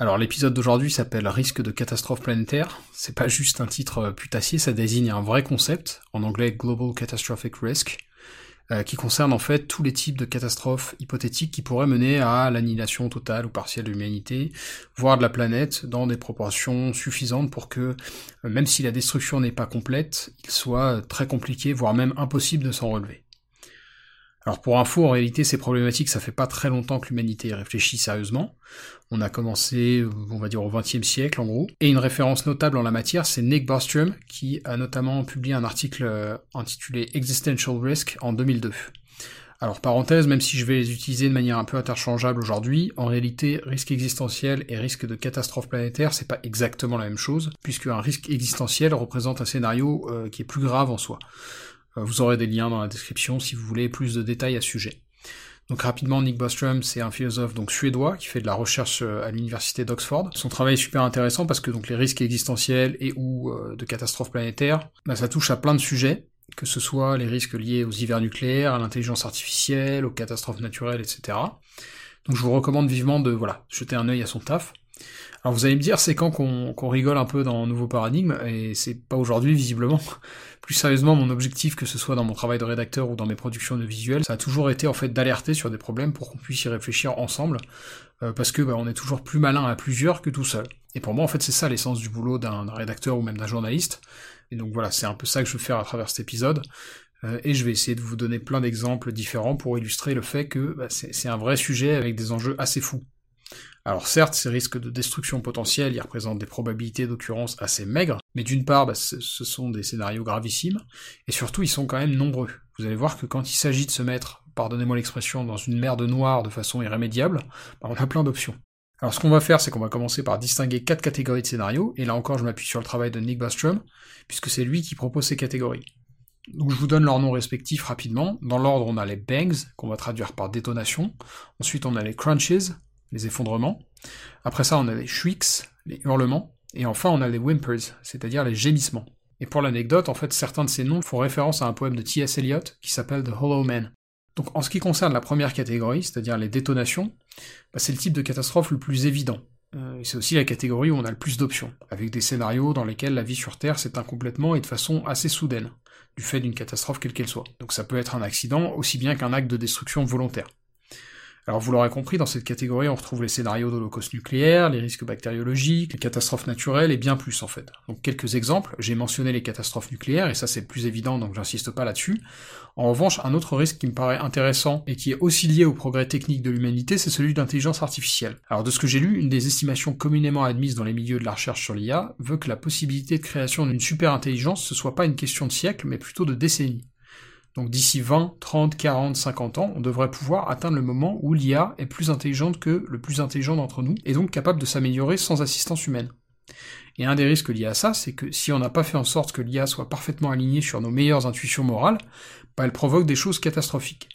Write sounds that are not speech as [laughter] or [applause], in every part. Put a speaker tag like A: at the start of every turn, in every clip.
A: Alors l'épisode d'aujourd'hui s'appelle Risque de catastrophe planétaire. C'est pas juste un titre putassier, ça désigne un vrai concept, en anglais Global Catastrophic Risk, euh, qui concerne en fait tous les types de catastrophes hypothétiques qui pourraient mener à l'annihilation totale ou partielle de l'humanité, voire de la planète, dans des proportions suffisantes pour que, euh, même si la destruction n'est pas complète, il soit très compliqué, voire même impossible de s'en relever. Alors pour info, en réalité, ces problématiques, ça fait pas très longtemps que l'humanité réfléchit sérieusement. On a commencé, on va dire, au XXe siècle, en gros. Et une référence notable en la matière, c'est Nick Bostrom, qui a notamment publié un article euh, intitulé Existential Risk en 2002. Alors parenthèse, même si je vais les utiliser de manière un peu interchangeable aujourd'hui, en réalité, risque existentiel et risque de catastrophe planétaire, c'est pas exactement la même chose, puisque un risque existentiel représente un scénario euh, qui est plus grave en soi. Euh, vous aurez des liens dans la description si vous voulez plus de détails à ce sujet. Donc rapidement, Nick Bostrom, c'est un philosophe donc suédois qui fait de la recherche euh, à l'université d'Oxford. Son travail est super intéressant parce que donc les risques existentiels et ou euh, de catastrophes planétaires, bah, ça touche à plein de sujets, que ce soit les risques liés aux hivers nucléaires, à l'intelligence artificielle, aux catastrophes naturelles, etc. Donc je vous recommande vivement de voilà jeter un œil à son taf. Alors vous allez me dire, c'est quand qu'on rigole un peu dans Nouveau Paradigme, et c'est pas aujourd'hui visiblement. [laughs] Plus sérieusement, mon objectif, que ce soit dans mon travail de rédacteur ou dans mes productions de visuels, ça a toujours été en fait d'alerter sur des problèmes pour qu'on puisse y réfléchir ensemble, euh, parce que bah, on est toujours plus malin à plusieurs que tout seul. Et pour moi, en fait, c'est ça l'essence du boulot d'un rédacteur ou même d'un journaliste. Et donc voilà, c'est un peu ça que je veux faire à travers cet épisode. Euh, et je vais essayer de vous donner plein d'exemples différents pour illustrer le fait que bah, c'est un vrai sujet avec des enjeux assez fous. Alors certes, ces risques de destruction potentielle, ils représentent des probabilités d'occurrence assez maigres, mais d'une part, bah, ce sont des scénarios gravissimes, et surtout, ils sont quand même nombreux. Vous allez voir que quand il s'agit de se mettre, pardonnez-moi l'expression, dans une mer de noir de façon irrémédiable, bah, on a plein d'options. Alors ce qu'on va faire, c'est qu'on va commencer par distinguer quatre catégories de scénarios, et là encore je m'appuie sur le travail de Nick Bostrom, puisque c'est lui qui propose ces catégories. Donc je vous donne leurs noms respectifs rapidement. Dans l'ordre, on a les bangs, qu'on va traduire par détonation. Ensuite, on a les crunches, les effondrements. Après ça, on a les shrieks, les hurlements. Et enfin, on a les whimpers, c'est-à-dire les gémissements. Et pour l'anecdote, en fait, certains de ces noms font référence à un poème de T.S. Eliot qui s'appelle The Hollow Man. Donc en ce qui concerne la première catégorie, c'est-à-dire les détonations, bah, c'est le type de catastrophe le plus évident. Euh, c'est aussi la catégorie où on a le plus d'options, avec des scénarios dans lesquels la vie sur Terre s'éteint complètement et de façon assez soudaine, du fait d'une catastrophe quelle qu'elle soit. Donc ça peut être un accident aussi bien qu'un acte de destruction volontaire. Alors vous l'aurez compris, dans cette catégorie, on retrouve les scénarios d'holocauste nucléaire, les risques bactériologiques, les catastrophes naturelles et bien plus en fait. Donc quelques exemples, j'ai mentionné les catastrophes nucléaires, et ça c'est plus évident donc j'insiste pas là-dessus. En revanche, un autre risque qui me paraît intéressant et qui est aussi lié au progrès technique de l'humanité, c'est celui d'intelligence artificielle. Alors de ce que j'ai lu, une des estimations communément admises dans les milieux de la recherche sur l'IA veut que la possibilité de création d'une super intelligence ce soit pas une question de siècle, mais plutôt de décennies. Donc d'ici 20, 30, 40, 50 ans, on devrait pouvoir atteindre le moment où l'IA est plus intelligente que le plus intelligent d'entre nous, et donc capable de s'améliorer sans assistance humaine. Et un des risques liés à ça, c'est que si on n'a pas fait en sorte que l'IA soit parfaitement alignée sur nos meilleures intuitions morales, bah elle provoque des choses catastrophiques.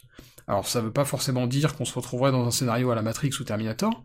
A: Alors ça veut pas forcément dire qu'on se retrouverait dans un scénario à la Matrix ou Terminator,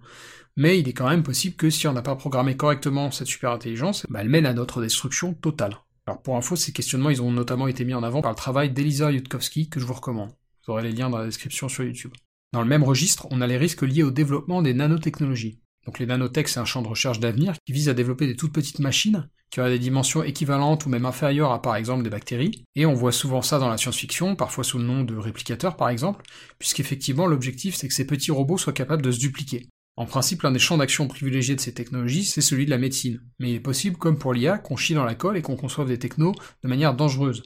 A: mais il est quand même possible que si on n'a pas programmé correctement cette super intelligence, bah elle mène à notre destruction totale. Alors pour info, ces questionnements, ils ont notamment été mis en avant par le travail d'Elisa Yudkowsky, que je vous recommande. Vous aurez les liens dans la description sur YouTube. Dans le même registre, on a les risques liés au développement des nanotechnologies. Donc les nanotech, c'est un champ de recherche d'avenir qui vise à développer des toutes petites machines qui auraient des dimensions équivalentes ou même inférieures à par exemple des bactéries. Et on voit souvent ça dans la science-fiction, parfois sous le nom de réplicateurs par exemple, puisqu'effectivement l'objectif c'est que ces petits robots soient capables de se dupliquer. En principe, l'un des champs d'action privilégiés de ces technologies, c'est celui de la médecine. Mais il est possible, comme pour l'IA, qu'on chie dans la colle et qu'on conçoive des technos de manière dangereuse,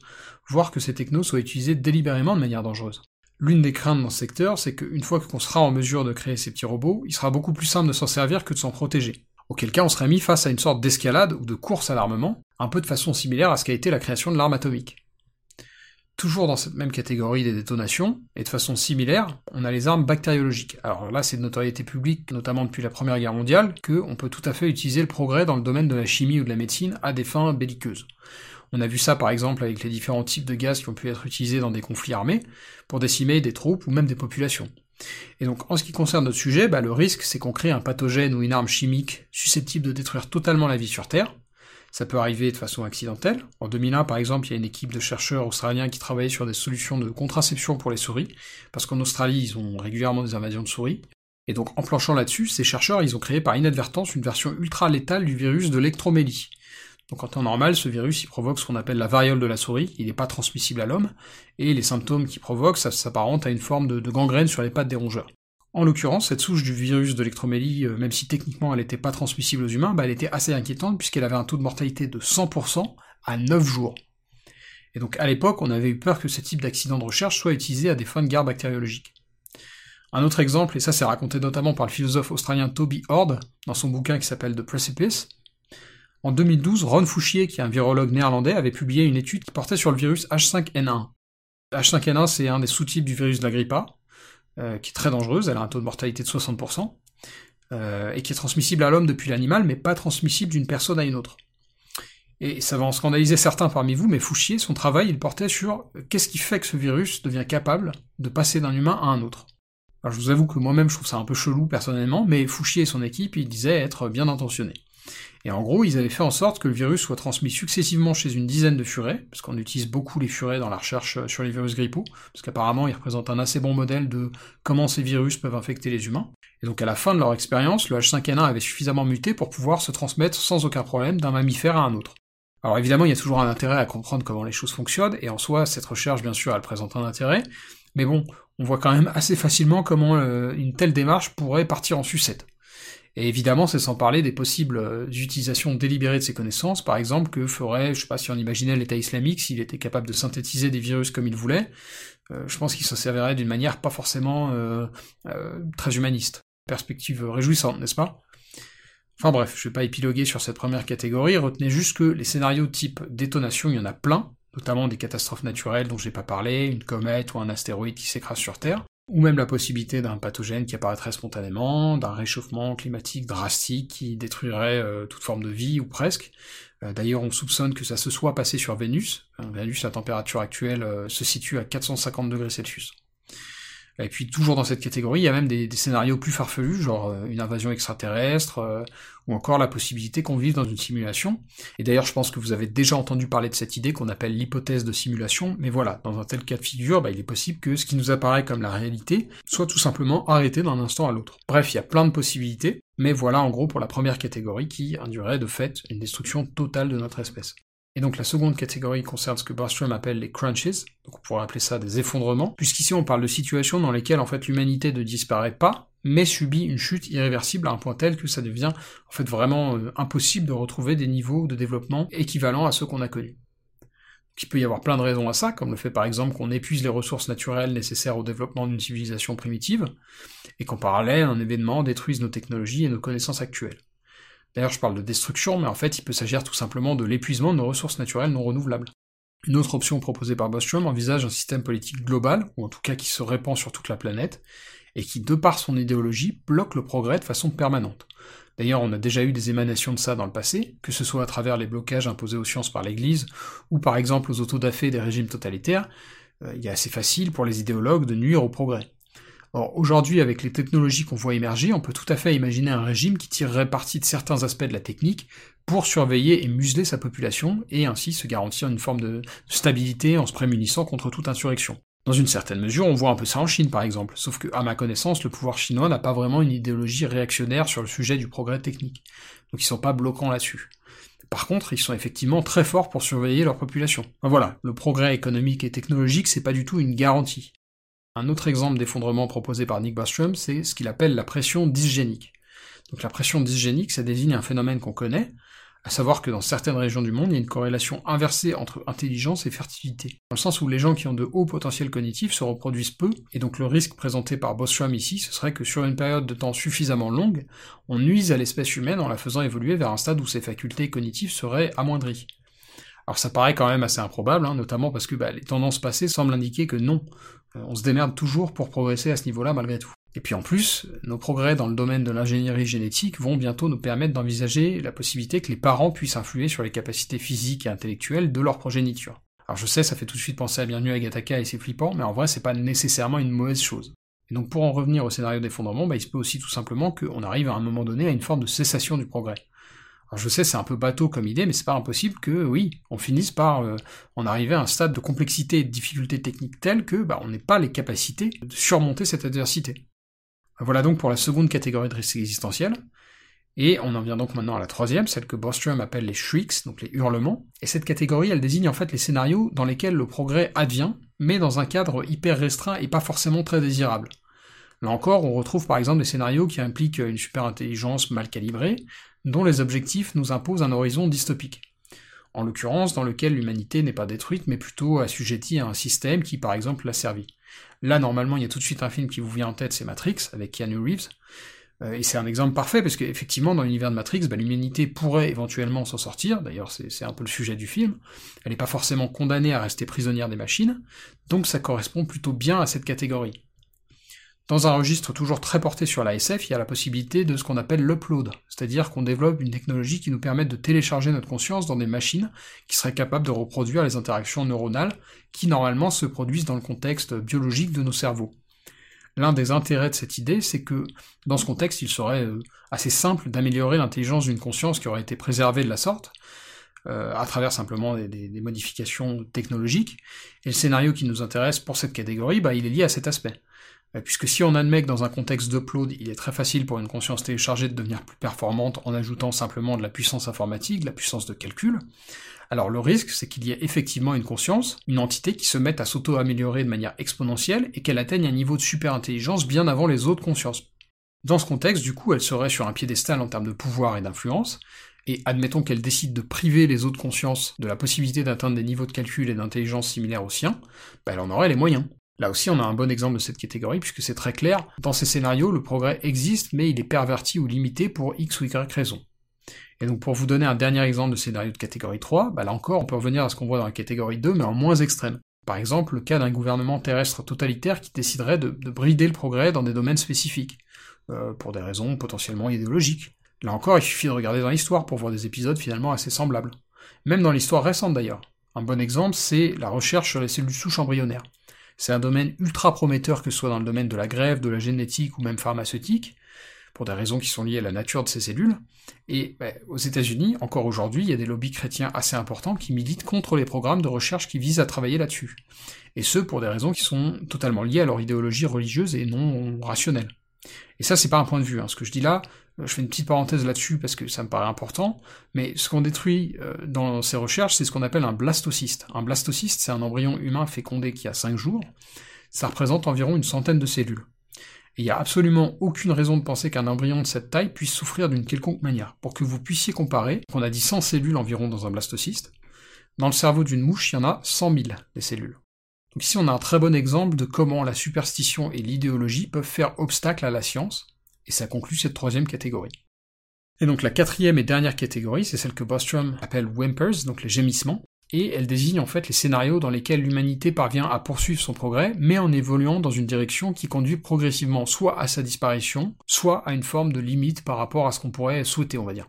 A: voire que ces technos soient utilisés délibérément de manière dangereuse. L'une des craintes dans ce secteur, c'est qu'une fois qu'on sera en mesure de créer ces petits robots, il sera beaucoup plus simple de s'en servir que de s'en protéger. Auquel cas, on serait mis face à une sorte d'escalade ou de course à l'armement, un peu de façon similaire à ce qu'a été la création de l'arme atomique. Toujours dans cette même catégorie des détonations, et de façon similaire, on a les armes bactériologiques. Alors là, c'est de notoriété publique, notamment depuis la Première Guerre mondiale, qu'on peut tout à fait utiliser le progrès dans le domaine de la chimie ou de la médecine à des fins belliqueuses. On a vu ça par exemple avec les différents types de gaz qui ont pu être utilisés dans des conflits armés, pour décimer des troupes ou même des populations. Et donc en ce qui concerne notre sujet, bah, le risque c'est qu'on crée un pathogène ou une arme chimique susceptible de détruire totalement la vie sur Terre, ça peut arriver de façon accidentelle. En 2001, par exemple, il y a une équipe de chercheurs australiens qui travaillaient sur des solutions de contraception pour les souris, parce qu'en Australie, ils ont régulièrement des invasions de souris. Et donc, en planchant là-dessus, ces chercheurs, ils ont créé par inadvertance une version ultra létale du virus de l'ectromélie. Donc en temps normal, ce virus, il provoque ce qu'on appelle la variole de la souris, il n'est pas transmissible à l'homme, et les symptômes qu'il provoque, ça s'apparente à une forme de gangrène sur les pattes des rongeurs. En l'occurrence, cette souche du virus de euh, même si techniquement elle n'était pas transmissible aux humains, bah, elle était assez inquiétante puisqu'elle avait un taux de mortalité de 100% à 9 jours. Et donc à l'époque, on avait eu peur que ce type d'accident de recherche soit utilisé à des fins de guerre bactériologique. Un autre exemple, et ça c'est raconté notamment par le philosophe australien Toby Ord dans son bouquin qui s'appelle The Precipice, en 2012, Ron Fouchier, qui est un virologue néerlandais, avait publié une étude qui portait sur le virus H5N1. H5N1, c'est un des sous-types du virus de la grippe A, euh, qui est très dangereuse, elle a un taux de mortalité de 60%, euh, et qui est transmissible à l'homme depuis l'animal, mais pas transmissible d'une personne à une autre. Et ça va en scandaliser certains parmi vous, mais Fouchier, son travail, il portait sur euh, qu'est-ce qui fait que ce virus devient capable de passer d'un humain à un autre. Alors je vous avoue que moi-même je trouve ça un peu chelou personnellement, mais Fouchier et son équipe, ils disaient être bien intentionnés. Et en gros, ils avaient fait en sorte que le virus soit transmis successivement chez une dizaine de furets, parce qu'on utilise beaucoup les furets dans la recherche euh, sur les virus grippaux, parce qu'apparemment ils représentent un assez bon modèle de comment ces virus peuvent infecter les humains. Et donc à la fin de leur expérience, le H5N1 avait suffisamment muté pour pouvoir se transmettre sans aucun problème d'un mammifère à un autre. Alors évidemment, il y a toujours un intérêt à comprendre comment les choses fonctionnent, et en soi, cette recherche, bien sûr, elle présente un intérêt, mais bon, on voit quand même assez facilement comment euh, une telle démarche pourrait partir en sucette. Et évidemment, c'est sans parler des possibles euh, utilisations délibérées de ces connaissances, par exemple, que ferait, je sais pas si on imaginait l'État islamique, s'il était capable de synthétiser des virus comme il voulait, euh, je pense qu'il s'en servirait d'une manière pas forcément euh, très humaniste. Perspective réjouissante, n'est-ce pas? Enfin bref, je vais pas épiloguer sur cette première catégorie, retenez juste que les scénarios type détonation, il y en a plein, notamment des catastrophes naturelles dont j'ai pas parlé, une comète ou un astéroïde qui s'écrase sur Terre, ou même la possibilité d'un pathogène qui apparaîtrait spontanément, d'un réchauffement climatique drastique qui détruirait euh, toute forme de vie, ou presque. Euh, d'ailleurs, on soupçonne que ça se soit passé sur Vénus. Vénus, la température actuelle euh, se situe à 450 degrés. Et puis toujours dans cette catégorie, il y a même des, scénarios plus farfelus, genre euh, une invasion extraterrestre, euh, ou encore la possibilité qu'on vive dans une simulation. Et d'ailleurs, je pense que vous avez déjà entendu parler de cette idée qu'on appelle l'hypothèse de simulation, mais voilà, dans un tel cas de figure, bah, il est possible que ce qui nous apparaît comme la réalité soit tout simplement arrêté d'un instant à l'autre. Bref, il y a plein de possibilités, mais voilà en gros pour la première catégorie qui induirait de fait une destruction totale de notre espèce. Et donc la seconde catégorie concerne ce que Bostrom appelle les crunches, donc on pourrait appeler ça des effondrements, puisqu'ici on parle de situations dans lesquelles en fait l'humanité ne disparaît pas, mais subit une chute irréversible à un point tel que ça devient en fait vraiment euh, impossible de retrouver des niveaux de développement équivalents à ceux qu'on a connus. il peut y avoir plein de raisons à ça, comme le fait par exemple qu'on épuise les ressources naturelles nécessaires au développement d'une civilisation primitive, et qu'en parallèle un événement détruise nos technologies et nos connaissances actuelles. D'ailleurs, je parle de destruction, mais en fait, il peut s'agir tout simplement de l'épuisement de nos ressources naturelles non renouvelables. Une autre option proposée par Bostrom envisage un système politique global, ou en tout cas qui se répand sur toute la planète, et qui, de par son idéologie, bloque le progrès de façon permanente. D'ailleurs, on a déjà eu des émanations de ça dans le passé, que ce soit à travers les blocages imposés aux sciences par l'Église, ou par exemple aux autodafés des régimes totalitaires, euh, il est assez facile pour les idéologues de nuire au progrès. Or, aujourd'hui, avec les technologies qu'on voit émerger, on peut tout à fait imaginer un régime qui tirerait parti de certains aspects de la technique pour surveiller et museler sa population, et ainsi se garantir une forme de stabilité en se prémunissant contre toute insurrection. Dans une certaine mesure, on voit un peu ça en Chine par exemple, sauf que, à ma connaissance, le pouvoir chinois n'a pas vraiment une idéologie réactionnaire sur le sujet du progrès technique, donc ils sont pas bloquants là-dessus. Par contre, ils sont effectivement très forts pour surveiller leur population. voilà, le progrès économique et technologique, c'est pas du tout une garantie. Un autre exemple d'effondrement proposé par Nick Bostrom, c'est ce qu'il appelle la pression dysgénique. Donc la pression dysgénique, ça désigne un phénomène qu'on connaît, à savoir que dans certaines régions du monde, il y a une corrélation inversée entre intelligence et fertilité. Dans le sens où les gens qui ont de hauts potentiels cognitifs se reproduisent peu, et donc le risque présenté par Bostrom ici, ce serait que sur une période de temps suffisamment longue, on nuise à l'espèce humaine en la faisant évoluer vers un stade où ses facultés cognitives seraient amoindries. Alors ça paraît quand même assez improbable, hein, notamment parce que bah, les tendances passées semblent indiquer que non, on se démerde toujours pour progresser à ce niveau-là malgré tout. Et puis en plus, nos progrès dans le domaine de l'ingénierie génétique vont bientôt nous permettre d'envisager la possibilité que les parents puissent influer sur les capacités physiques et intellectuelles de leur progéniture. Alors je sais, ça fait tout de suite penser à Bienvenue à Gataka et c'est flippant, mais en vrai c'est pas nécessairement une mauvaise chose. Et donc pour en revenir au scénario d'effondrement, bah, il se peut aussi tout simplement qu'on arrive à un moment donné à une forme de cessation du progrès. Alors je sais, c'est un peu bateau comme idée, mais c'est pas impossible que, oui, on finisse par euh, en arriver à un stade de complexité et de difficulté technique tel que bah, on n'ait pas les capacités de surmonter cette adversité. Voilà donc pour la seconde catégorie de risque existentiel. Et on en vient donc maintenant à la troisième, celle que Bostrom appelle les shrieks, donc les hurlements. Et cette catégorie, elle désigne en fait les scénarios dans lesquels le progrès advient, mais dans un cadre hyper restreint et pas forcément très désirable. Là encore, on retrouve par exemple des scénarios qui impliquent une super intelligence mal calibrée, dont les objectifs nous imposent un horizon dystopique. En l'occurrence, dans lequel l'humanité n'est pas détruite, mais plutôt assujettie à un système qui, par exemple, l'a servi. Là, normalement, il y a tout de suite un film qui vous vient en tête, c'est Matrix, avec Keanu Reeves. Euh, et c'est un exemple parfait, parce qu'effectivement, dans l'univers de Matrix, bah, l'humanité pourrait éventuellement s'en sortir, d'ailleurs c'est un peu le sujet du film, elle n'est pas forcément condamnée à rester prisonnière des machines, donc ça correspond plutôt bien à cette catégorie. Dans un registre toujours très porté sur la SF, il y a la possibilité de ce qu'on appelle l'upload, c'est-à-dire qu'on développe une technologie qui nous permette de télécharger notre conscience dans des machines qui seraient capables de reproduire les interactions neuronales qui normalement se produisent dans le contexte biologique de nos cerveaux. L'un des intérêts de cette idée, c'est que dans ce contexte, il serait euh, assez simple d'améliorer l'intelligence d'une conscience qui aurait été préservée de la sorte, euh, à travers simplement des, modifications technologiques. Et le scénario qui nous intéresse pour cette catégorie, bah, il est lié à cet aspect. Puisque si on admet que dans un contexte d'upload, il est très facile pour une conscience téléchargée de devenir plus performante en ajoutant simplement de la puissance informatique, de la puissance de calcul, alors le risque, c'est qu'il y ait effectivement une conscience, une entité qui se mette à s'auto-améliorer de manière exponentielle et qu'elle atteigne un niveau de super-intelligence bien avant les autres consciences. Dans ce contexte, du coup, elle serait sur un piédestal en termes de pouvoir et d'influence, et admettons qu'elle décide de priver les autres consciences de la possibilité d'atteindre des niveaux de calcul et d'intelligence similaires aux siens, bah, elle en aurait les moyens. Là aussi, on a un bon exemple de cette catégorie, puisque c'est très clair, dans ces scénarios, le progrès existe, mais il est perverti ou limité pour X ou Y raison. Et donc pour vous donner un dernier exemple de scénario de catégorie 3, bah là encore, on peut revenir à ce qu'on voit dans la catégorie 2, mais en moins extrême. Par exemple, le cas d'un gouvernement terrestre totalitaire qui déciderait de, brider le progrès dans des domaines spécifiques, euh, pour des raisons potentiellement idéologiques. Là encore, il suffit de regarder dans l'histoire pour voir des épisodes finalement assez semblables. Même dans l'histoire récente d'ailleurs. Un bon exemple, c'est la recherche sur les cellules souches embryonnaires. C'est un domaine ultra prometteur que ce soit dans le domaine de la grève, de la génétique ou même pharmaceutique, pour des raisons qui sont liées à la nature de ces cellules. Et bah, aux États-Unis, encore aujourd'hui, il y a des lobbies chrétiens assez importants qui militent contre les programmes de recherche qui visent à travailler là-dessus. Et ce, pour des raisons qui sont totalement liées à leur idéologie religieuse et non rationnelle. Et ça, c'est pas un point de vue. Hein. Ce que je dis là, je fais une petite parenthèse là-dessus parce que ça me paraît important, mais ce qu'on détruit euh, dans ces recherches, c'est ce qu'on appelle un blastocyste. Un blastocyste, c'est un embryon humain fécondé qui a 5 jours. Ça représente environ une centaine de cellules. Et il n'y a absolument aucune raison de penser qu'un embryon de cette taille puisse souffrir d'une quelconque manière. Pour que vous puissiez comparer, on a dit 100 cellules environ dans un blastocyste. Dans le cerveau d'une mouche, il y en a 100 000 des cellules. Donc ici, on a un très bon exemple de comment la superstition et l'idéologie peuvent faire obstacle à la science, et ça conclut cette troisième catégorie. Et donc la quatrième et dernière catégorie, c'est celle que Bostrom appelle whimpers, donc les gémissements, et elle désigne en fait les scénarios dans lesquels l'humanité parvient à poursuivre son progrès, mais en évoluant dans une direction qui conduit progressivement soit à sa disparition, soit à une forme de limite par rapport à ce qu'on pourrait souhaiter, on va dire.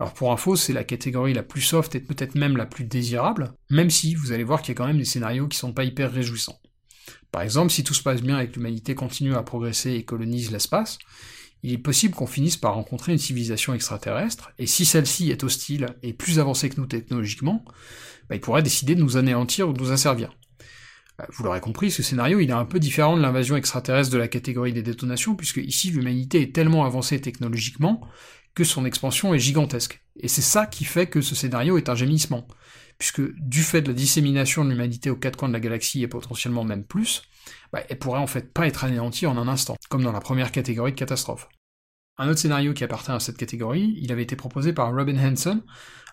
A: Alors pour info, c'est la catégorie la plus soft et peut-être même la plus désirable, même si vous allez voir qu'il y a quand même des scénarios qui sont pas hyper réjouissants. Par exemple, si tout se passe bien et que l'humanité continue à progresser et colonise l'espace, il est possible qu'on finisse par rencontrer une civilisation extraterrestre, et si celle-ci est hostile et plus avancée que nous technologiquement, bah, il pourrait décider de nous anéantir ou de nous asservir. Bah, vous l'aurez compris, ce scénario il est un peu différent de l'invasion extraterrestre de la catégorie des détonations, puisque ici l'humanité est tellement avancée technologiquement que son expansion est gigantesque. Et c'est ça qui fait que ce scénario est un gémissement puisque du fait de la dissémination de l'humanité aux quatre coins de la galaxie et potentiellement même plus, bah, elle pourrait en fait pas être anéantie en un instant, comme dans la première catégorie de catastrophe. Un autre scénario qui appartient à cette catégorie, il avait été proposé par Robin Hanson.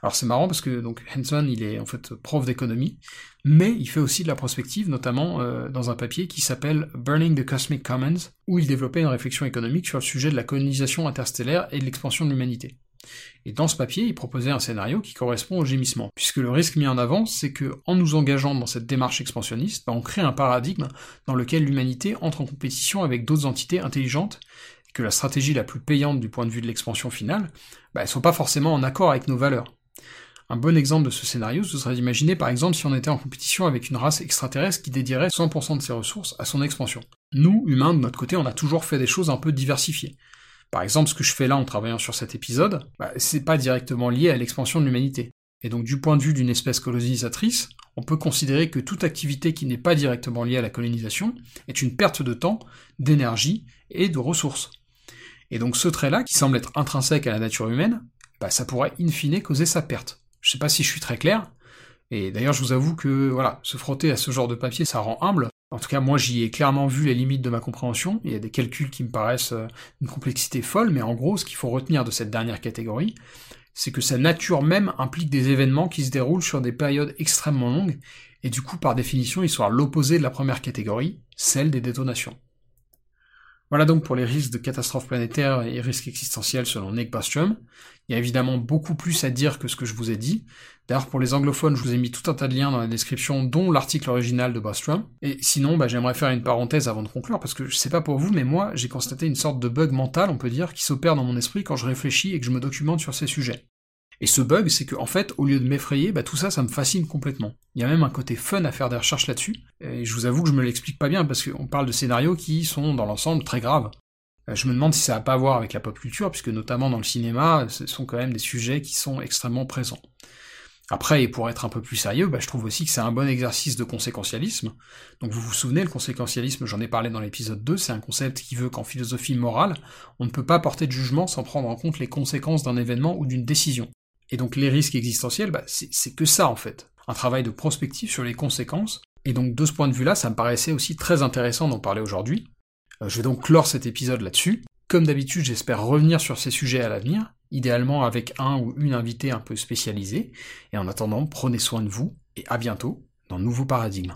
A: Alors c'est marrant parce que donc Hanson, il est en fait prof d'économie, mais il fait aussi de la prospective, notamment euh, dans un papier qui s'appelle Burning the Cosmic Commons, où il développait une réflexion économique sur le sujet de la colonisation interstellaire et de l'expansion de l'humanité. Et dans ce papier, il proposait un scénario qui correspond au gémissement, puisque le risque mis en avant, c'est que en nous engageant dans cette démarche expansionniste, bah, on crée un paradigme dans lequel l'humanité entre en compétition avec d'autres entités intelligentes, et que la stratégie la plus payante du point de vue de l'expansion finale, bah, elles sont pas forcément en accord avec nos valeurs. Un bon exemple de ce scénario, ce serait d'imaginer par exemple si on était en compétition avec une race extraterrestre qui dédierait 100% de ses ressources à son expansion. Nous, humains, de notre côté, on a toujours fait des choses un peu diversifiées. Par exemple, ce que je fais là en travaillant sur cet épisode, bah, c'est pas directement lié à l'expansion de l'humanité. Et donc du point de vue d'une espèce colonisatrice, on peut considérer que toute activité qui n'est pas directement liée à la colonisation est une perte de temps, d'énergie et de ressources. Et donc ce trait-là, qui semble être intrinsèque à la nature humaine, bah, ça pourrait in fine causer sa perte. Je sais pas si je suis très clair, et d'ailleurs je vous avoue que voilà, se frotter à ce genre de papier, ça rend humble, en tout cas, moi, j'y ai clairement vu les limites de ma compréhension. Il y a des calculs qui me paraissent euh, une complexité folle, mais en gros, ce qu'il faut retenir de cette dernière catégorie, c'est que sa nature même implique des événements qui se déroulent sur des périodes extrêmement longues, et du coup, par définition, ils sont à l'opposé de la première catégorie, celle des détonations. Voilà donc pour les risques de catastrophes planétaires et risques existentiels selon Nick Bostrom. Il y a évidemment beaucoup plus à dire que ce que je vous ai dit. D'ailleurs, pour les anglophones, je vous ai mis tout un tas de liens dans la description, dont l'article original de Bostrom. Et sinon, bah, j'aimerais faire une parenthèse avant de conclure, parce que je sais pas pour vous, mais moi, j'ai constaté une sorte de bug mental, on peut dire, qui s'opère dans mon esprit quand je réfléchis et que je me documente sur ces sujets. Et ce bug, c'est que en fait, au lieu de m'effrayer, bah, tout ça, ça me fascine complètement. Il y a même un côté fun à faire des recherches là-dessus, et je vous avoue que je me l'explique pas bien, parce qu'on parle de scénarios qui sont, dans l'ensemble, très graves. Euh, je me demande si ça n'a pas à voir avec la pop culture, puisque notamment dans le cinéma, ce sont quand même des sujets qui sont extrêmement présents. Après, et pour être un peu plus sérieux, bah, je trouve aussi que c'est un bon exercice de conséquentialisme. Donc vous vous souvenez, le conséquentialisme, j'en ai parlé dans l'épisode 2, c'est un concept qui veut qu'en philosophie morale, on ne peut pas porter de jugement sans prendre en compte les conséquences d'un événement ou d'une décision. Et donc les risques existentiels, bah, c'est que ça en fait. Un travail de prospective sur les conséquences. Et donc de ce point de vue-là, ça me paraissait aussi très intéressant d'en parler aujourd'hui. Euh, je vais donc clore cet épisode là-dessus. Comme d'habitude, j'espère revenir sur ces sujets à l'avenir, idéalement avec un ou une invitée un peu spécialisée. Et en attendant, prenez soin de vous et à bientôt dans Nouveau Paradigme.